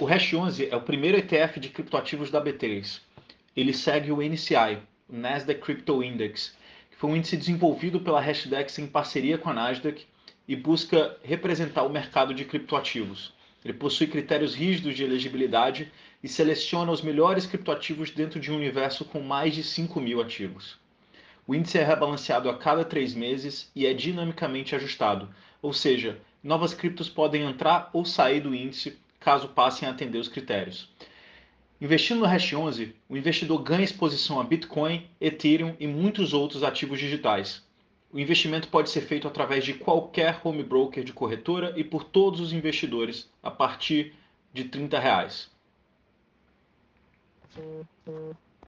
O Hash 11 é o primeiro ETF de criptoativos da B3. Ele segue o NCI, o Nasdaq Crypto Index, que foi um índice desenvolvido pela Hashdex em parceria com a Nasdaq e busca representar o mercado de criptoativos. Ele possui critérios rígidos de elegibilidade e seleciona os melhores criptoativos dentro de um universo com mais de 5 mil ativos. O índice é rebalanceado a cada três meses e é dinamicamente ajustado, ou seja, novas criptos podem entrar ou sair do índice caso passem a atender os critérios. Investindo no Hash 11, o investidor ganha exposição a Bitcoin, Ethereum e muitos outros ativos digitais. O investimento pode ser feito através de qualquer home broker de corretora e por todos os investidores a partir de 30 reais.